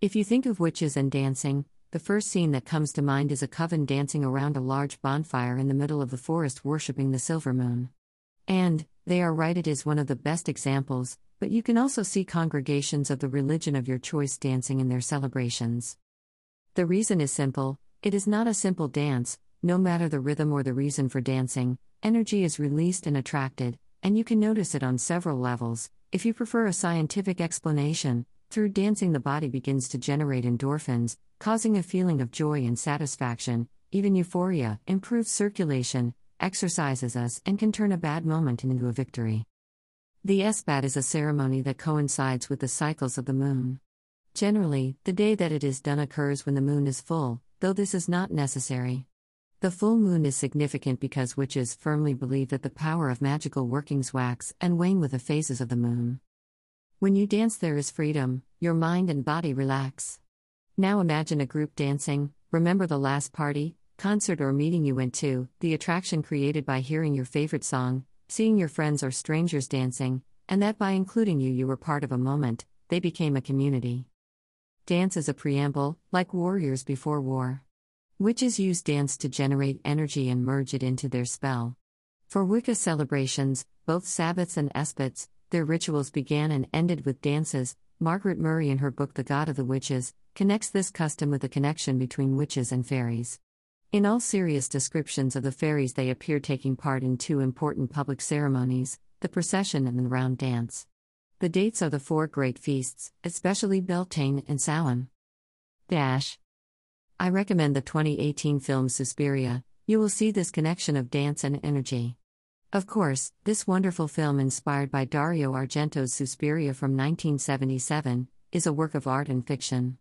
If you think of witches and dancing, the first scene that comes to mind is a coven dancing around a large bonfire in the middle of the forest worshipping the silver moon. And, they are right, it is one of the best examples, but you can also see congregations of the religion of your choice dancing in their celebrations. The reason is simple it is not a simple dance, no matter the rhythm or the reason for dancing, energy is released and attracted, and you can notice it on several levels. If you prefer a scientific explanation, through dancing, the body begins to generate endorphins, causing a feeling of joy and satisfaction, even euphoria, improves circulation, exercises us, and can turn a bad moment into a victory. The Esbat is a ceremony that coincides with the cycles of the moon. Generally, the day that it is done occurs when the moon is full, though this is not necessary. The full moon is significant because witches firmly believe that the power of magical workings wax and wane with the phases of the moon. When you dance, there is freedom, your mind and body relax. Now imagine a group dancing, remember the last party, concert, or meeting you went to, the attraction created by hearing your favorite song, seeing your friends or strangers dancing, and that by including you, you were part of a moment, they became a community. Dance is a preamble, like warriors before war. Witches use dance to generate energy and merge it into their spell. For Wicca celebrations, both Sabbats and Esbats, their rituals began and ended with dances. Margaret Murray, in her book The God of the Witches, connects this custom with the connection between witches and fairies. In all serious descriptions of the fairies, they appear taking part in two important public ceremonies the procession and the round dance. The dates are the four great feasts, especially Beltane and Samhain. Dash. I recommend the 2018 film Suspiria, you will see this connection of dance and energy. Of course, this wonderful film, inspired by Dario Argento's Suspiria from 1977, is a work of art and fiction.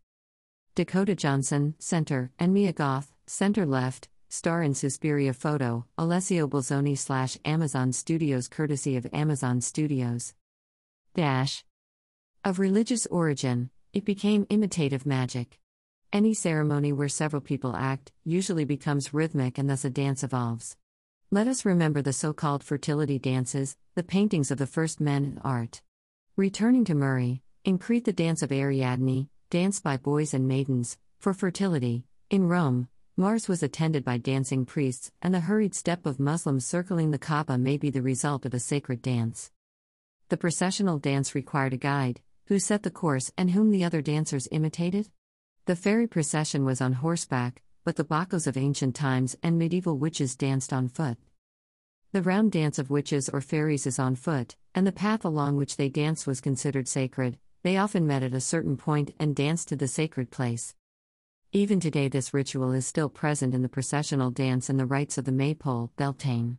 Dakota Johnson, center, and Mia Goth, center left, star in Suspiria photo, Alessio Bolzoni slash Amazon Studios courtesy of Amazon Studios. Dash. Of religious origin, it became imitative magic. Any ceremony where several people act usually becomes rhythmic and thus a dance evolves. Let us remember the so called fertility dances, the paintings of the first men in art. Returning to Murray, in Crete, the dance of Ariadne, danced by boys and maidens, for fertility, in Rome, Mars was attended by dancing priests, and the hurried step of Muslims circling the Kaaba may be the result of a sacred dance. The processional dance required a guide, who set the course and whom the other dancers imitated? The fairy procession was on horseback, but the Bacchos of ancient times and medieval witches danced on foot. The round dance of witches or fairies is on foot, and the path along which they danced was considered sacred. They often met at a certain point and danced to the sacred place. Even today, this ritual is still present in the processional dance and the rites of the maypole, Beltane.